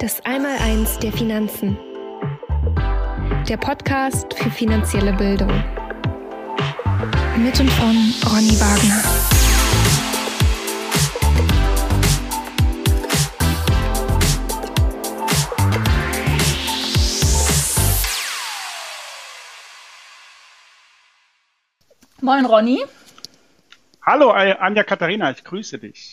Das Einmaleins der Finanzen. Der Podcast für finanzielle Bildung. Mit und von Ronny Wagner. Moin Ronny. Hallo Anja Katharina, ich grüße dich.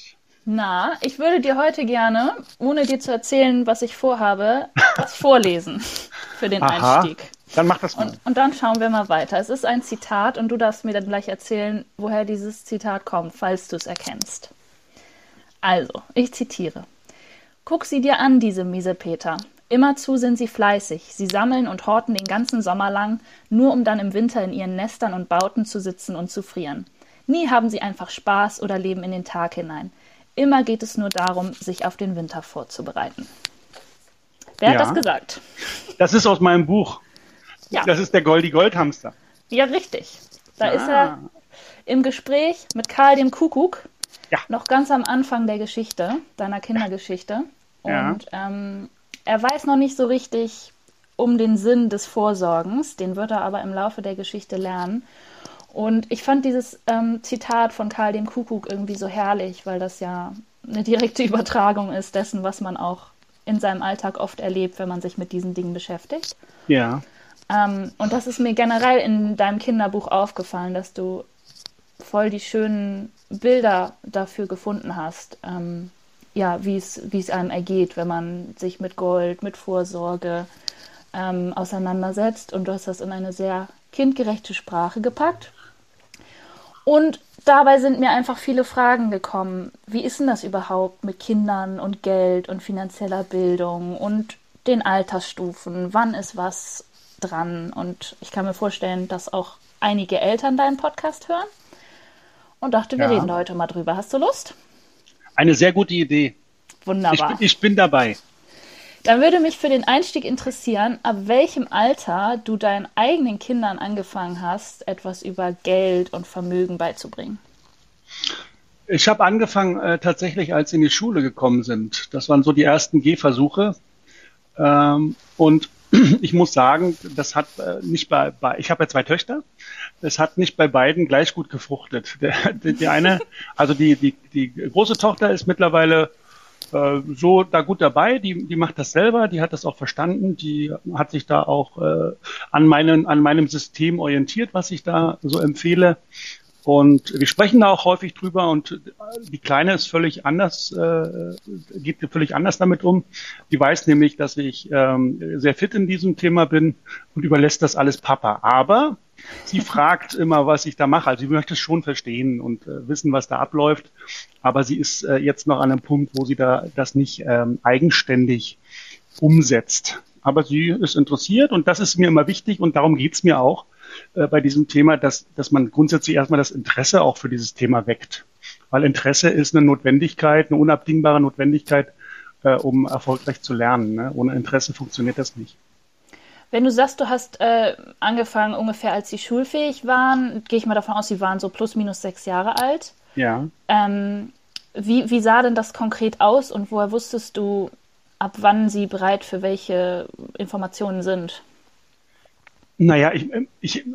Na, ich würde dir heute gerne, ohne dir zu erzählen, was ich vorhabe, was vorlesen für den Aha, Einstieg. Dann mach das mal. Und, und, dann schauen wir mal weiter. Es ist ein Zitat und du darfst mir dann gleich erzählen, woher dieses Zitat kommt, falls du es erkennst. Also, ich zitiere. Guck sie dir an, diese Miesepeter. Immerzu sind sie fleißig. Sie sammeln und horten den ganzen Sommer lang, nur um dann im Winter in ihren Nestern und Bauten zu sitzen und zu frieren. Nie haben sie einfach Spaß oder leben in den Tag hinein. Immer geht es nur darum, sich auf den Winter vorzubereiten. Wer ja. hat das gesagt? Das ist aus meinem Buch. Ja. Das ist der Goldi Goldhamster. Ja, richtig. Da ah. ist er im Gespräch mit Karl dem Kuckuck. Ja. Noch ganz am Anfang der Geschichte, deiner Kindergeschichte. Ja. Und ähm, er weiß noch nicht so richtig um den Sinn des Vorsorgens. Den wird er aber im Laufe der Geschichte lernen. Und ich fand dieses ähm, Zitat von Karl dem Kuckuck irgendwie so herrlich, weil das ja eine direkte Übertragung ist dessen, was man auch in seinem Alltag oft erlebt, wenn man sich mit diesen Dingen beschäftigt. Ja. Ähm, und das ist mir generell in deinem Kinderbuch aufgefallen, dass du voll die schönen Bilder dafür gefunden hast, ähm, ja, wie es einem ergeht, wenn man sich mit Gold, mit Vorsorge ähm, auseinandersetzt. Und du hast das in eine sehr kindgerechte Sprache gepackt. Und dabei sind mir einfach viele Fragen gekommen. Wie ist denn das überhaupt mit Kindern und Geld und finanzieller Bildung und den Altersstufen? Wann ist was dran? Und ich kann mir vorstellen, dass auch einige Eltern deinen Podcast hören. Und dachte, wir ja. reden da heute mal drüber. Hast du Lust? Eine sehr gute Idee. Wunderbar. Ich bin, ich bin dabei. Dann würde mich für den Einstieg interessieren, ab welchem Alter du deinen eigenen Kindern angefangen hast, etwas über Geld und Vermögen beizubringen. Ich habe angefangen äh, tatsächlich, als sie in die Schule gekommen sind. Das waren so die ersten Gehversuche. Ähm, und ich muss sagen, das hat äh, nicht bei, bei ich habe ja zwei Töchter, es hat nicht bei beiden gleich gut gefruchtet. Der, die, die eine, also die, die, die große Tochter ist mittlerweile äh, so da gut dabei. Die, die macht das selber, die hat das auch verstanden, die hat sich da auch äh, an, meinen, an meinem System orientiert, was ich da so empfehle. Und wir sprechen da auch häufig drüber und die Kleine ist völlig anders, äh, geht völlig anders damit um. Die weiß nämlich, dass ich ähm, sehr fit in diesem Thema bin und überlässt das alles Papa. Aber sie fragt immer, was ich da mache. Also sie möchte es schon verstehen und äh, wissen, was da abläuft. Aber sie ist äh, jetzt noch an einem Punkt, wo sie da das nicht ähm, eigenständig umsetzt. Aber sie ist interessiert und das ist mir immer wichtig und darum geht's mir auch äh, bei diesem Thema, dass, dass man grundsätzlich erstmal das Interesse auch für dieses Thema weckt. Weil Interesse ist eine Notwendigkeit, eine unabdingbare Notwendigkeit, äh, um erfolgreich zu lernen. Ne? Ohne Interesse funktioniert das nicht. Wenn du sagst, du hast äh, angefangen ungefähr, als sie schulfähig waren, gehe ich mal davon aus, sie waren so plus minus sechs Jahre alt. Ja. Ähm, wie, wie sah denn das konkret aus und woher wusstest du, ab wann sie bereit für welche Informationen sind? Naja, ich, ich,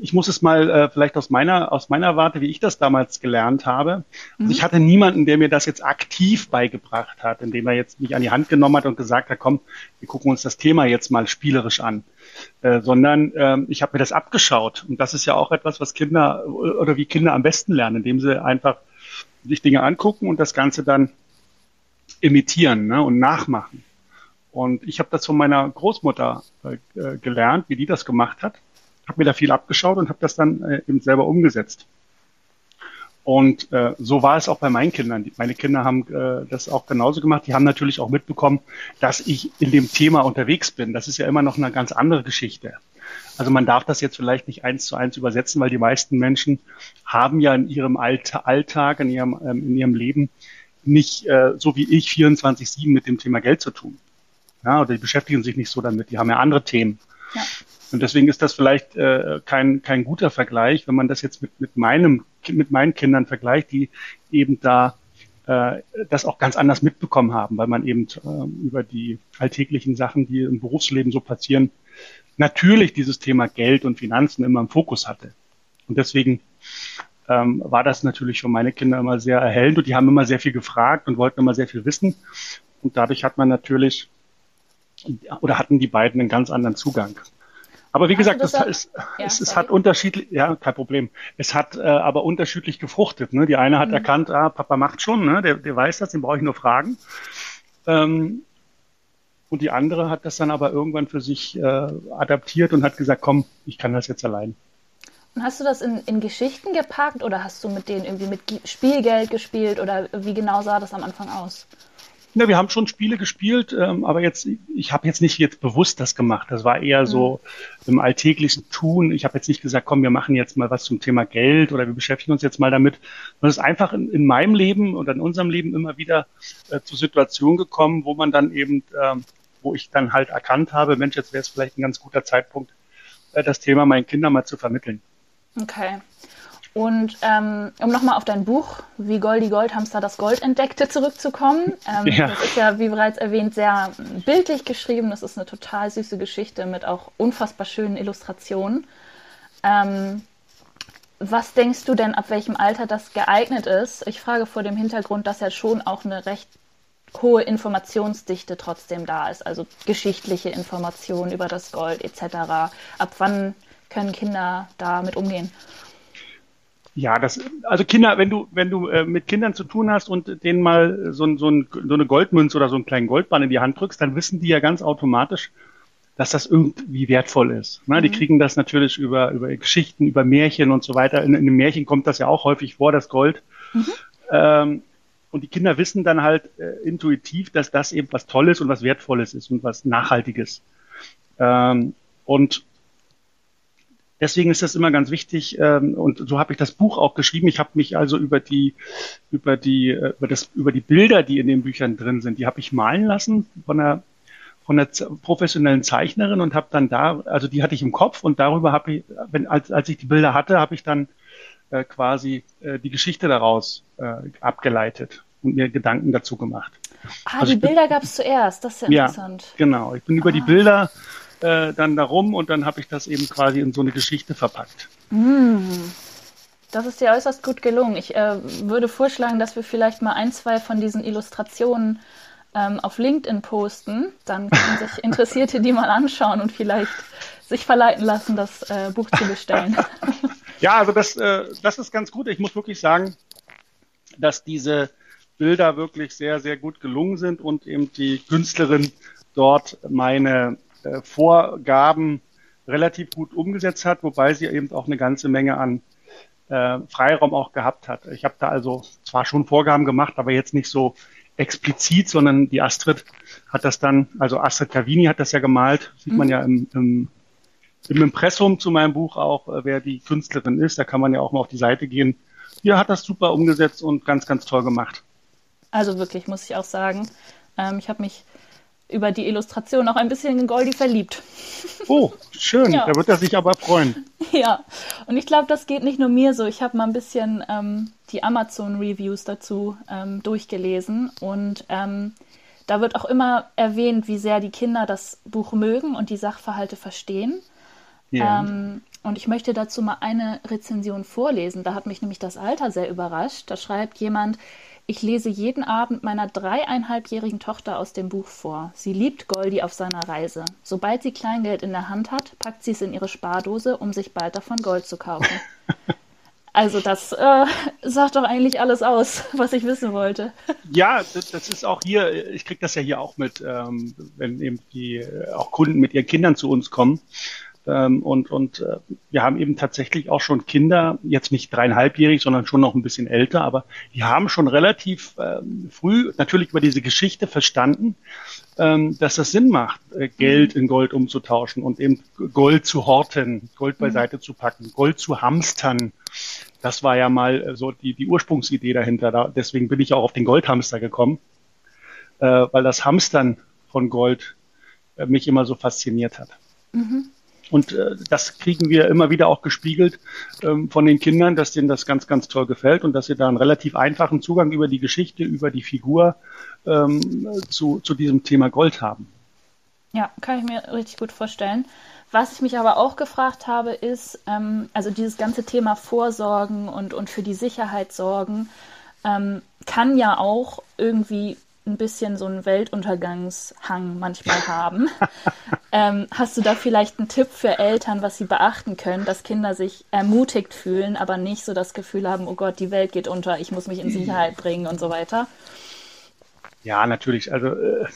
ich muss es mal äh, vielleicht aus meiner, aus meiner Warte, wie ich das damals gelernt habe. Also mhm. ich hatte niemanden, der mir das jetzt aktiv beigebracht hat, indem er jetzt mich an die Hand genommen hat und gesagt hat, komm, wir gucken uns das Thema jetzt mal spielerisch an. Äh, sondern äh, ich habe mir das abgeschaut. Und das ist ja auch etwas, was Kinder oder wie Kinder am besten lernen, indem sie einfach sich Dinge angucken und das Ganze dann imitieren ne, und nachmachen. Und ich habe das von meiner Großmutter äh, gelernt, wie die das gemacht hat. Habe mir da viel abgeschaut und habe das dann äh, eben selber umgesetzt. Und äh, so war es auch bei meinen Kindern. Meine Kinder haben äh, das auch genauso gemacht. Die haben natürlich auch mitbekommen, dass ich in dem Thema unterwegs bin. Das ist ja immer noch eine ganz andere Geschichte. Also man darf das jetzt vielleicht nicht eins zu eins übersetzen, weil die meisten Menschen haben ja in ihrem Alltag, in ihrem, ähm, in ihrem Leben nicht äh, so wie ich 24-7 mit dem Thema Geld zu tun. Ja, oder die beschäftigen sich nicht so damit, die haben ja andere Themen. Ja. Und deswegen ist das vielleicht äh, kein, kein guter Vergleich, wenn man das jetzt mit, mit, meinem, mit meinen Kindern vergleicht, die eben da äh, das auch ganz anders mitbekommen haben, weil man eben äh, über die alltäglichen Sachen, die im Berufsleben so passieren, natürlich dieses Thema Geld und Finanzen immer im Fokus hatte. Und deswegen ähm, war das natürlich für meine Kinder immer sehr erhellend und die haben immer sehr viel gefragt und wollten immer sehr viel wissen. Und dadurch hat man natürlich oder hatten die beiden einen ganz anderen Zugang. Aber wie Hast gesagt, das, das ist, ja, es, es hat unterschiedlich, ja, kein Problem. Es hat äh, aber unterschiedlich gefruchtet. Ne? Die eine hat mhm. erkannt, ah, Papa macht schon, ne? der, der weiß das, den brauche ich nur fragen. Ähm, und die andere hat das dann aber irgendwann für sich äh, adaptiert und hat gesagt, komm, ich kann das jetzt allein. Und hast du das in, in Geschichten gepackt oder hast du mit denen irgendwie mit Spielgeld gespielt oder wie genau sah das am Anfang aus? Ja, wir haben schon Spiele gespielt, ähm, aber jetzt, ich habe jetzt nicht jetzt bewusst das gemacht. Das war eher so mhm. im alltäglichen Tun. Ich habe jetzt nicht gesagt, komm, wir machen jetzt mal was zum Thema Geld oder wir beschäftigen uns jetzt mal damit. Man ist einfach in, in meinem Leben oder in unserem Leben immer wieder äh, zu Situationen gekommen, wo man dann eben, äh, wo ich dann halt erkannt habe, Mensch, jetzt wäre es vielleicht ein ganz guter Zeitpunkt, äh, das Thema meinen Kindern mal zu vermitteln. Okay. Und ähm, um nochmal auf dein Buch, wie Goldi Goldhamster das Gold entdeckte, zurückzukommen. Ähm, ja. Das ist ja, wie bereits erwähnt, sehr bildlich geschrieben. Das ist eine total süße Geschichte mit auch unfassbar schönen Illustrationen. Ähm, was denkst du denn, ab welchem Alter das geeignet ist? Ich frage vor dem Hintergrund, dass ja schon auch eine recht hohe Informationsdichte trotzdem da ist, also geschichtliche Informationen über das Gold etc. Ab wann können Kinder damit umgehen? Ja, das, also Kinder, wenn du, wenn du äh, mit Kindern zu tun hast und denen mal so, so, ein, so eine Goldmünze oder so einen kleinen Goldbahn in die Hand drückst, dann wissen die ja ganz automatisch, dass das irgendwie wertvoll ist. Ne? Mhm. Die kriegen das natürlich über, über Geschichten, über Märchen und so weiter. In, in einem Märchen kommt das ja auch häufig vor, das Gold. Mhm. Ähm, und die Kinder wissen dann halt äh, intuitiv, dass das eben was Tolles und was Wertvolles ist und was Nachhaltiges. Ähm, und Deswegen ist das immer ganz wichtig ähm, und so habe ich das Buch auch geschrieben. Ich habe mich also über die über die äh, über das über die Bilder, die in den Büchern drin sind, die habe ich malen lassen von einer von einer professionellen Zeichnerin und habe dann da, also die hatte ich im Kopf und darüber habe ich, wenn als als ich die Bilder hatte, habe ich dann äh, quasi äh, die Geschichte daraus äh, abgeleitet und mir Gedanken dazu gemacht. Ah, also die Bilder gab es zuerst, das ist ja interessant. Ja, genau. Ich bin über die ah. Bilder äh, dann darum und dann habe ich das eben quasi in so eine Geschichte verpackt. Mm. Das ist dir äußerst gut gelungen. Ich äh, würde vorschlagen, dass wir vielleicht mal ein, zwei von diesen Illustrationen ähm, auf LinkedIn posten. Dann können sich Interessierte die mal anschauen und vielleicht sich verleiten lassen, das äh, Buch zu bestellen. ja, also das, äh, das ist ganz gut. Ich muss wirklich sagen, dass diese Bilder wirklich sehr, sehr gut gelungen sind und eben die Künstlerin dort meine äh, Vorgaben relativ gut umgesetzt hat, wobei sie eben auch eine ganze Menge an äh, Freiraum auch gehabt hat. Ich habe da also zwar schon Vorgaben gemacht, aber jetzt nicht so explizit, sondern die Astrid hat das dann, also Astrid Cavini hat das ja gemalt, sieht man mhm. ja im, im, im Impressum zu meinem Buch auch, äh, wer die Künstlerin ist. Da kann man ja auch mal auf die Seite gehen. Hier hat das super umgesetzt und ganz, ganz toll gemacht. Also wirklich, muss ich auch sagen. Ähm, ich habe mich über die Illustration auch ein bisschen in Goldie verliebt. Oh, schön. Ja. Da wird er sich aber freuen. Ja, und ich glaube, das geht nicht nur mir so. Ich habe mal ein bisschen ähm, die Amazon-Reviews dazu ähm, durchgelesen und ähm, da wird auch immer erwähnt, wie sehr die Kinder das Buch mögen und die Sachverhalte verstehen. Ja. Ähm, und ich möchte dazu mal eine Rezension vorlesen. Da hat mich nämlich das Alter sehr überrascht. Da schreibt jemand, ich lese jeden Abend meiner dreieinhalbjährigen Tochter aus dem Buch vor. Sie liebt Goldi auf seiner Reise. Sobald sie Kleingeld in der Hand hat, packt sie es in ihre Spardose, um sich bald davon Gold zu kaufen. Also das äh, sagt doch eigentlich alles aus, was ich wissen wollte. Ja, das, das ist auch hier, ich kriege das ja hier auch mit, ähm, wenn eben die äh, auch Kunden mit ihren Kindern zu uns kommen und und äh, wir haben eben tatsächlich auch schon Kinder, jetzt nicht dreieinhalbjährig, sondern schon noch ein bisschen älter, aber die haben schon relativ ähm, früh natürlich über diese Geschichte verstanden, ähm, dass das Sinn macht, äh, Geld in Gold umzutauschen und eben Gold zu horten, Gold mhm. beiseite zu packen, Gold zu hamstern. Das war ja mal äh, so die, die Ursprungsidee dahinter. Da, deswegen bin ich auch auf den Goldhamster gekommen, äh, weil das Hamstern von Gold äh, mich immer so fasziniert hat. Mhm. Und äh, das kriegen wir immer wieder auch gespiegelt ähm, von den Kindern, dass denen das ganz, ganz toll gefällt und dass sie da einen relativ einfachen Zugang über die Geschichte, über die Figur ähm, zu, zu diesem Thema Gold haben. Ja, kann ich mir richtig gut vorstellen. Was ich mich aber auch gefragt habe, ist, ähm, also dieses ganze Thema Vorsorgen und, und für die Sicherheit sorgen, ähm, kann ja auch irgendwie ein bisschen so einen Weltuntergangshang manchmal haben. ähm, hast du da vielleicht einen Tipp für Eltern, was sie beachten können, dass Kinder sich ermutigt fühlen, aber nicht so das Gefühl haben, oh Gott, die Welt geht unter, ich muss mich in Sicherheit bringen und so weiter? Ja, natürlich. Also äh,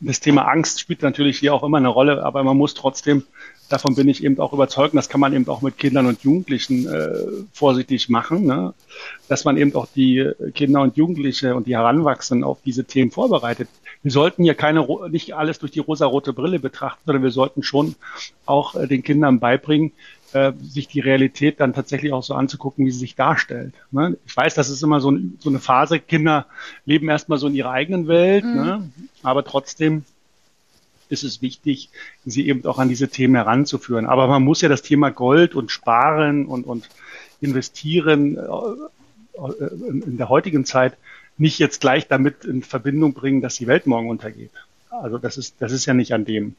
das Thema Angst spielt natürlich hier auch immer eine Rolle, aber man muss trotzdem, davon bin ich eben auch überzeugt, das kann man eben auch mit Kindern und Jugendlichen äh, vorsichtig machen, ne? dass man eben auch die Kinder und Jugendliche und die Heranwachsenden auf diese Themen vorbereitet. Wir sollten hier keine, nicht alles durch die rosarote Brille betrachten, sondern wir sollten schon auch äh, den Kindern beibringen, äh, sich die Realität dann tatsächlich auch so anzugucken, wie sie sich darstellt. Ne? Ich weiß, das ist immer so, ein, so eine Phase, Kinder leben erstmal so in ihrer eigenen Welt, mhm. ne? aber trotzdem ist es wichtig, sie eben auch an diese Themen heranzuführen. Aber man muss ja das Thema Gold und Sparen und, und Investieren äh, in der heutigen Zeit nicht jetzt gleich damit in Verbindung bringen, dass die Welt morgen untergeht. Also das ist, das ist ja nicht an dem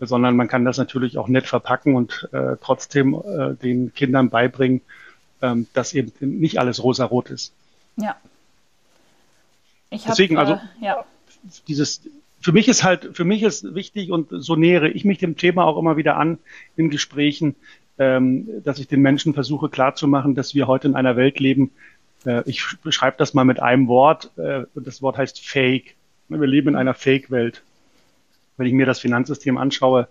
sondern man kann das natürlich auch nett verpacken und äh, trotzdem äh, den Kindern beibringen, ähm, dass eben nicht alles rosarot ist. Ja. Ich hab, Deswegen, also äh, ja. dieses für mich ist halt, für mich ist wichtig und so nähere ich mich dem Thema auch immer wieder an in Gesprächen, ähm, dass ich den Menschen versuche klarzumachen, dass wir heute in einer Welt leben. Äh, ich beschreibe das mal mit einem Wort äh, und das Wort heißt Fake. Wir leben in einer Fake-Welt wenn ich mir das Finanzsystem anschaue,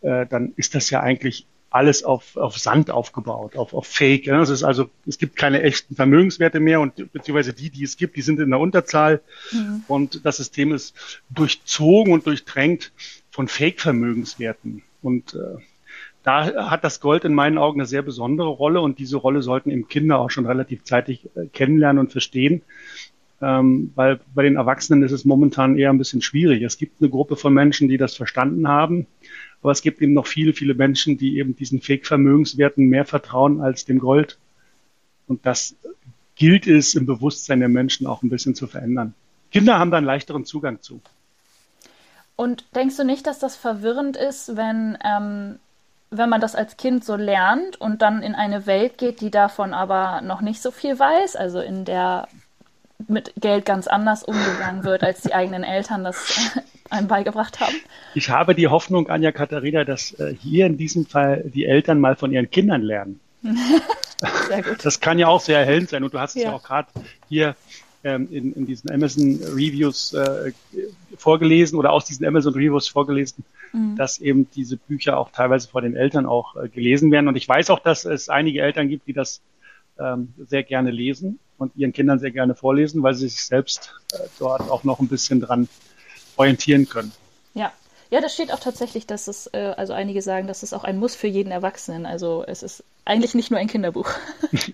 äh, dann ist das ja eigentlich alles auf, auf Sand aufgebaut, auf, auf Fake. Ja. Es ist also, es gibt keine echten Vermögenswerte mehr und beziehungsweise die, die es gibt, die sind in der Unterzahl. Mhm. Und das System ist durchzogen und durchtränkt von Fake-Vermögenswerten. Und äh, da hat das Gold in meinen Augen eine sehr besondere Rolle und diese Rolle sollten eben Kinder auch schon relativ zeitig äh, kennenlernen und verstehen ähm, weil bei den Erwachsenen ist es momentan eher ein bisschen schwierig. Es gibt eine Gruppe von Menschen, die das verstanden haben, aber es gibt eben noch viele, viele Menschen, die eben diesen Fake-Vermögenswerten mehr vertrauen als dem Gold. Und das gilt es im Bewusstsein der Menschen auch ein bisschen zu verändern. Kinder haben da einen leichteren Zugang zu. Und denkst du nicht, dass das verwirrend ist, wenn, ähm, wenn man das als Kind so lernt und dann in eine Welt geht, die davon aber noch nicht so viel weiß, also in der mit Geld ganz anders umgegangen wird, als die eigenen Eltern das einem beigebracht haben? Ich habe die Hoffnung, Anja Katharina, dass äh, hier in diesem Fall die Eltern mal von ihren Kindern lernen. sehr gut. Das kann ja auch sehr erhellend sein. Und du hast es ja, ja auch gerade hier ähm, in, in diesen Amazon Reviews äh, vorgelesen oder aus diesen Amazon Reviews vorgelesen, mhm. dass eben diese Bücher auch teilweise vor den Eltern auch äh, gelesen werden. Und ich weiß auch, dass es einige Eltern gibt, die das ähm, sehr gerne lesen und ihren Kindern sehr gerne vorlesen, weil sie sich selbst äh, dort auch noch ein bisschen dran orientieren können. Ja. Ja, das steht auch tatsächlich, dass es, äh, also einige sagen, dass es auch ein Muss für jeden Erwachsenen. Also es ist eigentlich nicht nur ein Kinderbuch.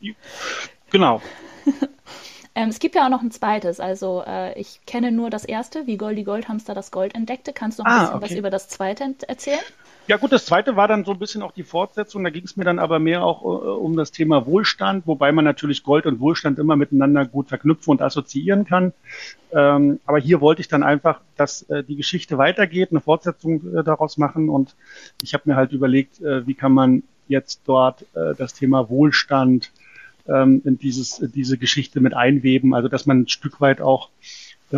genau. ähm, es gibt ja auch noch ein zweites. Also äh, ich kenne nur das erste, wie Goldi Goldhamster das Gold entdeckte. Kannst du noch ein ah, bisschen okay. was über das zweite erzählen? Ja gut, das zweite war dann so ein bisschen auch die Fortsetzung. Da ging es mir dann aber mehr auch äh, um das Thema Wohlstand, wobei man natürlich Gold und Wohlstand immer miteinander gut verknüpfen und assoziieren kann. Ähm, aber hier wollte ich dann einfach, dass äh, die Geschichte weitergeht, eine Fortsetzung äh, daraus machen. Und ich habe mir halt überlegt, äh, wie kann man jetzt dort äh, das Thema Wohlstand ähm, in dieses, in diese Geschichte mit einweben. Also dass man ein Stück weit auch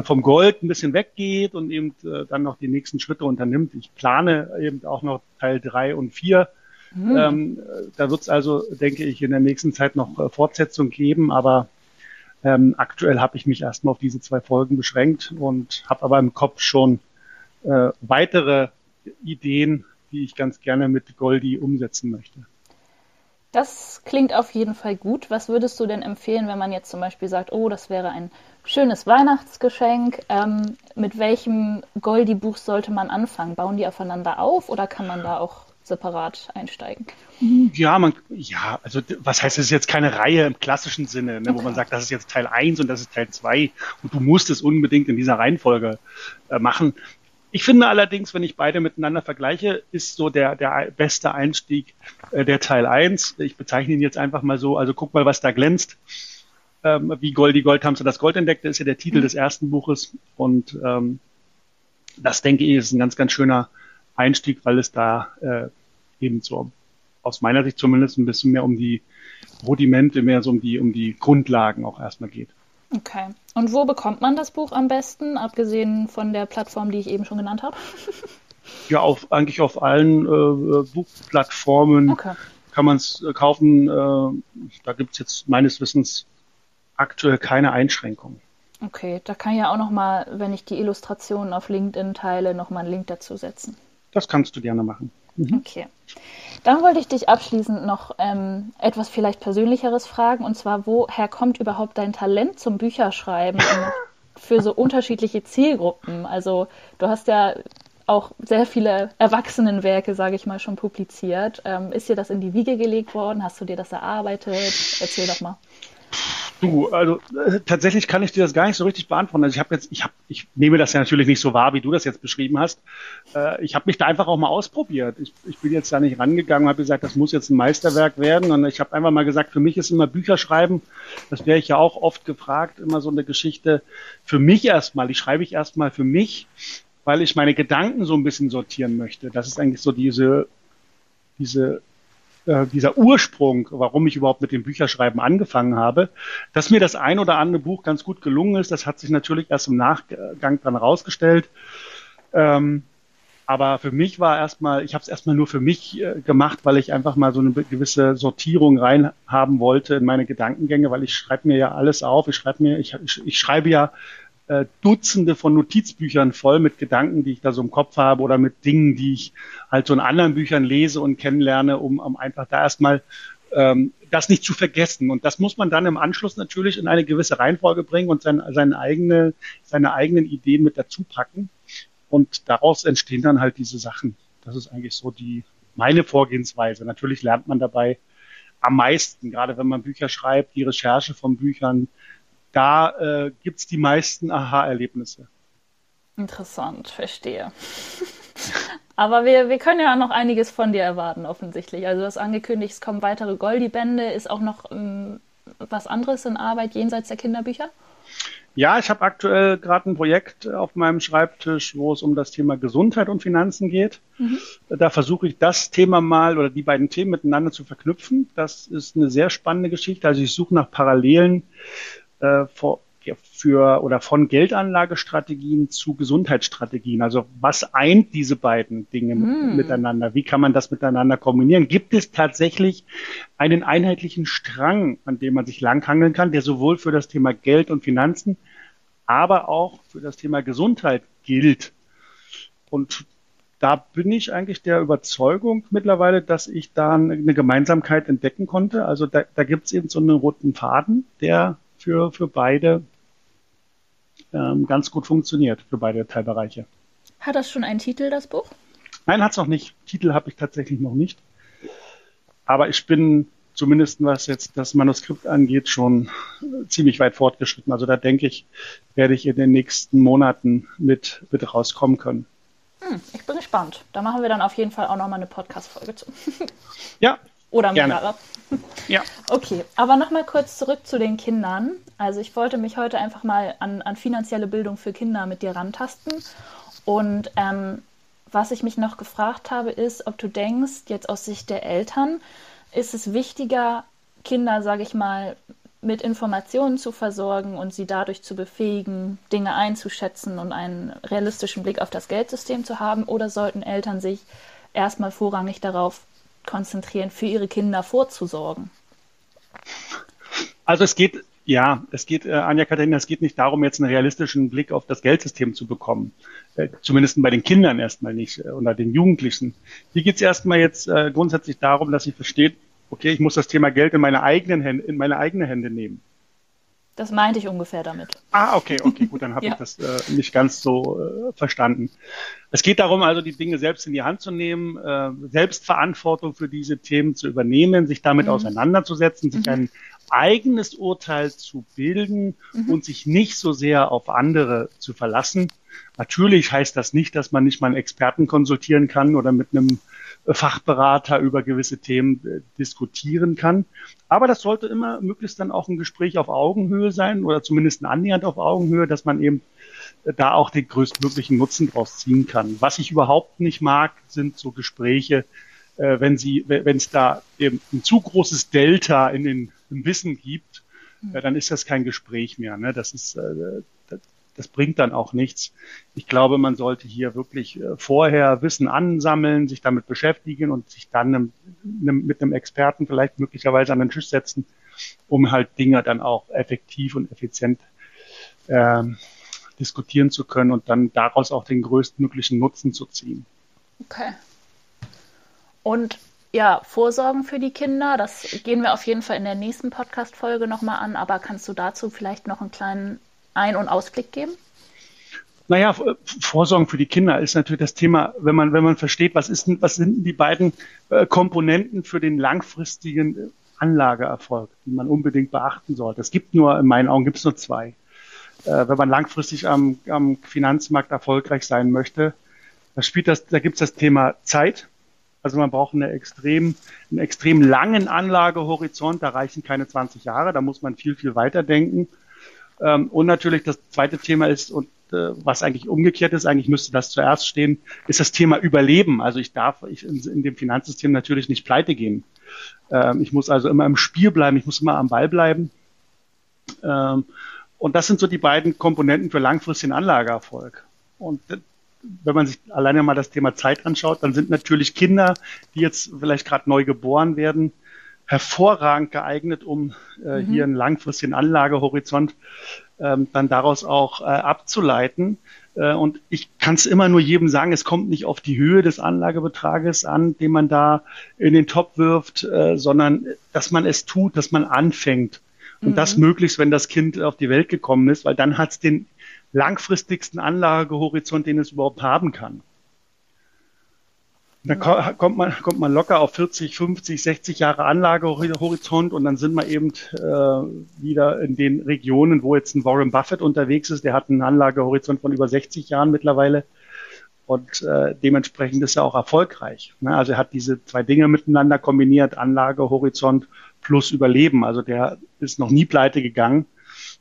vom Gold ein bisschen weggeht und eben äh, dann noch die nächsten Schritte unternimmt. Ich plane eben auch noch Teil drei und vier. Mhm. Ähm, da wird es also, denke ich, in der nächsten Zeit noch äh, Fortsetzung geben, aber ähm, aktuell habe ich mich erstmal auf diese zwei Folgen beschränkt und habe aber im Kopf schon äh, weitere Ideen, die ich ganz gerne mit Goldi umsetzen möchte. Das klingt auf jeden Fall gut. Was würdest du denn empfehlen, wenn man jetzt zum Beispiel sagt, oh, das wäre ein schönes Weihnachtsgeschenk? Ähm, mit welchem Goldi-Buch sollte man anfangen? Bauen die aufeinander auf oder kann man da auch separat einsteigen? Ja, man, ja, also was heißt, es ist jetzt keine Reihe im klassischen Sinne, ne, okay. wo man sagt, das ist jetzt Teil 1 und das ist Teil 2 und du musst es unbedingt in dieser Reihenfolge äh, machen. Ich finde allerdings, wenn ich beide miteinander vergleiche, ist so der, der beste Einstieg äh, der Teil 1. Ich bezeichne ihn jetzt einfach mal so, also guck mal, was da glänzt. Ähm, wie Gold, die Goldhamster das Gold entdeckte, ist ja der Titel mhm. des ersten Buches. Und ähm, das, denke ich, ist ein ganz, ganz schöner Einstieg, weil es da äh, eben so aus meiner Sicht zumindest ein bisschen mehr um die Rudimente, mehr so um die, um die Grundlagen auch erstmal geht. Okay. Und wo bekommt man das Buch am besten, abgesehen von der Plattform, die ich eben schon genannt habe? ja, auf, eigentlich auf allen äh, Buchplattformen okay. kann man es äh, kaufen. Äh, da gibt es jetzt meines Wissens aktuell keine Einschränkungen. Okay, da kann ich ja auch noch mal, wenn ich die Illustrationen auf LinkedIn teile, noch mal einen Link dazu setzen. Das kannst du gerne machen. Mhm. Okay. Dann wollte ich dich abschließend noch ähm, etwas vielleicht Persönlicheres fragen, und zwar, woher kommt überhaupt dein Talent zum Bücherschreiben für so unterschiedliche Zielgruppen? Also du hast ja auch sehr viele Erwachsenenwerke, sage ich mal, schon publiziert. Ähm, ist dir das in die Wiege gelegt worden? Hast du dir das erarbeitet? Erzähl doch mal. Du, also äh, tatsächlich kann ich dir das gar nicht so richtig beantworten. Also ich habe jetzt, ich habe, ich nehme das ja natürlich nicht so wahr, wie du das jetzt beschrieben hast. Äh, ich habe mich da einfach auch mal ausprobiert. Ich, ich bin jetzt da nicht rangegangen, habe gesagt, das muss jetzt ein Meisterwerk werden. Und ich habe einfach mal gesagt, für mich ist immer Bücher schreiben. Das wäre ich ja auch oft gefragt, immer so eine Geschichte. Für mich erstmal. Die schreibe ich erstmal für mich, weil ich meine Gedanken so ein bisschen sortieren möchte. Das ist eigentlich so diese diese äh, dieser Ursprung, warum ich überhaupt mit dem Bücherschreiben angefangen habe, dass mir das ein oder andere Buch ganz gut gelungen ist. Das hat sich natürlich erst im Nachgang dann rausgestellt. Ähm, aber für mich war erstmal, ich habe es erstmal nur für mich äh, gemacht, weil ich einfach mal so eine gewisse Sortierung rein haben wollte in meine Gedankengänge, weil ich schreibe mir ja alles auf. Ich schreibe mir, ich, ich, ich schreibe ja äh, Dutzende von Notizbüchern voll mit Gedanken, die ich da so im Kopf habe oder mit Dingen, die ich halt so in anderen Büchern lese und kennenlerne, um, um einfach da erstmal ähm, das nicht zu vergessen. Und das muss man dann im Anschluss natürlich in eine gewisse Reihenfolge bringen und sein, seine, eigene, seine eigenen Ideen mit dazu packen. Und daraus entstehen dann halt diese Sachen. Das ist eigentlich so die meine Vorgehensweise. Natürlich lernt man dabei am meisten, gerade wenn man Bücher schreibt, die Recherche von Büchern, da äh, gibt die meisten Aha-Erlebnisse. Interessant, verstehe. Aber wir, wir können ja noch einiges von dir erwarten, offensichtlich. Also du hast angekündigt, es kommen weitere Goldi-Bände. Ist auch noch ähm, was anderes in Arbeit jenseits der Kinderbücher? Ja, ich habe aktuell gerade ein Projekt auf meinem Schreibtisch, wo es um das Thema Gesundheit und Finanzen geht. Mhm. Da versuche ich das Thema mal oder die beiden Themen miteinander zu verknüpfen. Das ist eine sehr spannende Geschichte. Also ich suche nach Parallelen äh, für, für oder von Geldanlagestrategien zu Gesundheitsstrategien. Also was eint diese beiden Dinge mm. miteinander? Wie kann man das miteinander kombinieren? Gibt es tatsächlich einen einheitlichen Strang, an dem man sich langhangeln kann, der sowohl für das Thema Geld und Finanzen, aber auch für das Thema Gesundheit gilt? Und da bin ich eigentlich der Überzeugung mittlerweile, dass ich da eine Gemeinsamkeit entdecken konnte. Also da, da gibt es eben so einen roten Faden, der für, für beide ähm, ganz gut funktioniert, für beide Teilbereiche. Hat das schon einen Titel, das Buch? Nein, hat es noch nicht. Titel habe ich tatsächlich noch nicht. Aber ich bin zumindest was jetzt das Manuskript angeht, schon ziemlich weit fortgeschritten. Also da denke ich, werde ich in den nächsten Monaten mit, mit rauskommen können. Hm, ich bin gespannt. Da machen wir dann auf jeden Fall auch nochmal eine Podcast-Folge zu. Ja, oder mehrere. Ja. Okay, aber nochmal kurz zurück zu den Kindern. Also ich wollte mich heute einfach mal an, an finanzielle Bildung für Kinder mit dir rantasten. Und ähm, was ich mich noch gefragt habe, ist, ob du denkst, jetzt aus Sicht der Eltern, ist es wichtiger, Kinder, sage ich mal, mit Informationen zu versorgen und sie dadurch zu befähigen, Dinge einzuschätzen und einen realistischen Blick auf das Geldsystem zu haben? Oder sollten Eltern sich erstmal vorrangig darauf konzentrieren, für ihre Kinder vorzusorgen? Also es geht, ja, es geht, äh, Anja Katharina, es geht nicht darum, jetzt einen realistischen Blick auf das Geldsystem zu bekommen. Äh, zumindest bei den Kindern erstmal nicht äh, oder den Jugendlichen. Hier geht es erstmal jetzt äh, grundsätzlich darum, dass sie versteht, okay, ich muss das Thema Geld in meine eigenen Hände, in meine eigenen Hände nehmen. Das meinte ich ungefähr damit. Ah, okay, okay, gut, dann habe ja. ich das äh, nicht ganz so äh, verstanden. Es geht darum, also die Dinge selbst in die Hand zu nehmen, äh, Selbstverantwortung für diese Themen zu übernehmen, sich damit mhm. auseinanderzusetzen, sich mhm. einen eigenes Urteil zu bilden mhm. und sich nicht so sehr auf andere zu verlassen. Natürlich heißt das nicht, dass man nicht mal einen Experten konsultieren kann oder mit einem Fachberater über gewisse Themen äh, diskutieren kann. Aber das sollte immer möglichst dann auch ein Gespräch auf Augenhöhe sein oder zumindest ein annähernd auf Augenhöhe, dass man eben äh, da auch den größtmöglichen Nutzen draus ziehen kann. Was ich überhaupt nicht mag, sind so Gespräche, äh, wenn sie, wenn es da eben ein zu großes Delta in den im Wissen gibt, äh, dann ist das kein Gespräch mehr. Ne? Das ist, äh, das, das bringt dann auch nichts. Ich glaube, man sollte hier wirklich äh, vorher Wissen ansammeln, sich damit beschäftigen und sich dann mit einem Experten vielleicht möglicherweise an den Tisch setzen, um halt Dinge dann auch effektiv und effizient ähm, diskutieren zu können und dann daraus auch den größtmöglichen Nutzen zu ziehen. Okay. Und ja, Vorsorgen für die Kinder, das gehen wir auf jeden Fall in der nächsten Podcast-Folge nochmal an, aber kannst du dazu vielleicht noch einen kleinen Ein- und Ausblick geben? Naja, Vorsorgen für die Kinder ist natürlich das Thema, wenn man, wenn man versteht, was ist, was sind die beiden äh, Komponenten für den langfristigen Anlageerfolg, die man unbedingt beachten sollte. Es gibt nur, in meinen Augen gibt es nur zwei. Äh, wenn man langfristig am, am Finanzmarkt erfolgreich sein möchte, da spielt das, da gibt es das Thema Zeit, also man braucht eine extrem, einen extrem langen Anlagehorizont, da reichen keine 20 Jahre, da muss man viel, viel weiter denken. Ähm, und natürlich das zweite Thema ist, und äh, was eigentlich umgekehrt ist, eigentlich müsste das zuerst stehen, ist das Thema Überleben. Also ich darf ich in, in dem Finanzsystem natürlich nicht pleite gehen. Ähm, ich muss also immer im Spiel bleiben, ich muss immer am Ball bleiben. Ähm, und das sind so die beiden Komponenten für langfristigen Anlageerfolg. Und wenn man sich alleine mal das Thema Zeit anschaut, dann sind natürlich Kinder, die jetzt vielleicht gerade neu geboren werden, hervorragend geeignet, um äh, mhm. hier einen langfristigen Anlagehorizont ähm, dann daraus auch äh, abzuleiten. Äh, und ich kann es immer nur jedem sagen, es kommt nicht auf die Höhe des Anlagebetrages an, den man da in den Topf wirft, äh, sondern dass man es tut, dass man anfängt. Und mhm. das möglichst, wenn das Kind auf die Welt gekommen ist, weil dann hat es den langfristigsten Anlagehorizont, den es überhaupt haben kann. Da kommt man, kommt man locker auf 40, 50, 60 Jahre Anlagehorizont und dann sind wir eben äh, wieder in den Regionen, wo jetzt ein Warren Buffett unterwegs ist. Der hat einen Anlagehorizont von über 60 Jahren mittlerweile und äh, dementsprechend ist er auch erfolgreich. Ne? Also er hat diese zwei Dinge miteinander kombiniert, Anlagehorizont plus Überleben. Also der ist noch nie pleite gegangen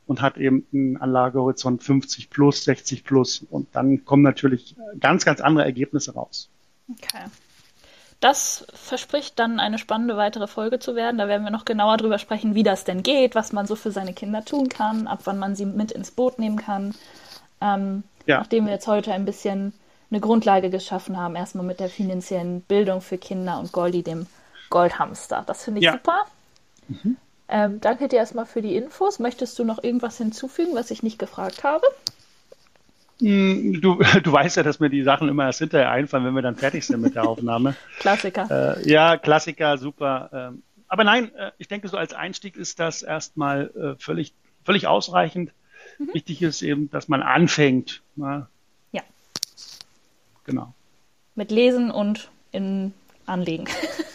und hat eben einen Anlagehorizont 50 plus, 60 plus. Und dann kommen natürlich ganz, ganz andere Ergebnisse raus. Okay. Das verspricht dann eine spannende weitere Folge zu werden. Da werden wir noch genauer drüber sprechen, wie das denn geht, was man so für seine Kinder tun kann, ab wann man sie mit ins Boot nehmen kann. Ähm, ja. Nachdem wir jetzt heute ein bisschen eine Grundlage geschaffen haben, erstmal mit der finanziellen Bildung für Kinder und Goldi, dem Goldhamster. Das finde ich ja. super. Mhm. Ähm, danke dir erstmal für die Infos. Möchtest du noch irgendwas hinzufügen, was ich nicht gefragt habe? Hm, du, du weißt ja, dass mir die Sachen immer erst hinterher einfallen, wenn wir dann fertig sind mit der Aufnahme. Klassiker. Äh, ja, Klassiker, super. Ähm, aber nein, äh, ich denke, so als Einstieg ist das erstmal äh, völlig, völlig ausreichend. Mhm. Wichtig ist eben, dass man anfängt. Na? Ja. Genau. Mit Lesen und in Anlegen.